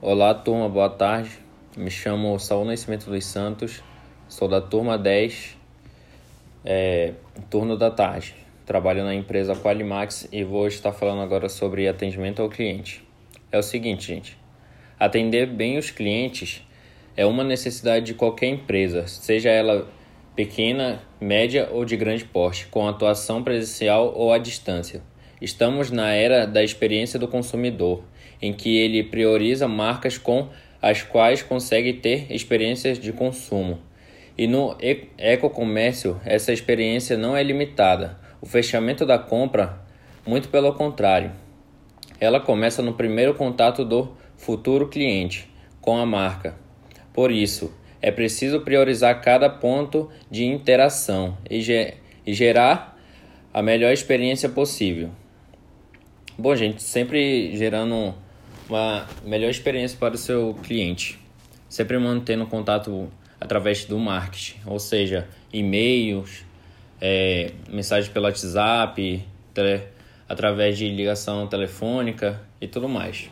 Olá, turma, boa tarde. Me chamo Saul Nascimento dos Santos, sou da turma 10, é, turno da tarde. Trabalho na empresa Qualimax e vou estar falando agora sobre atendimento ao cliente. É o seguinte, gente: atender bem os clientes é uma necessidade de qualquer empresa, seja ela pequena, média ou de grande porte, com atuação presencial ou à distância. Estamos na era da experiência do consumidor em que ele prioriza marcas com as quais consegue ter experiências de consumo. E no ecocomércio, essa experiência não é limitada. O fechamento da compra, muito pelo contrário, ela começa no primeiro contato do futuro cliente com a marca. Por isso, é preciso priorizar cada ponto de interação e, e gerar a melhor experiência possível. Bom, gente, sempre gerando uma melhor experiência para o seu cliente. Sempre mantendo contato através do marketing, ou seja, e-mails, é, mensagens pelo WhatsApp, através de ligação telefônica e tudo mais.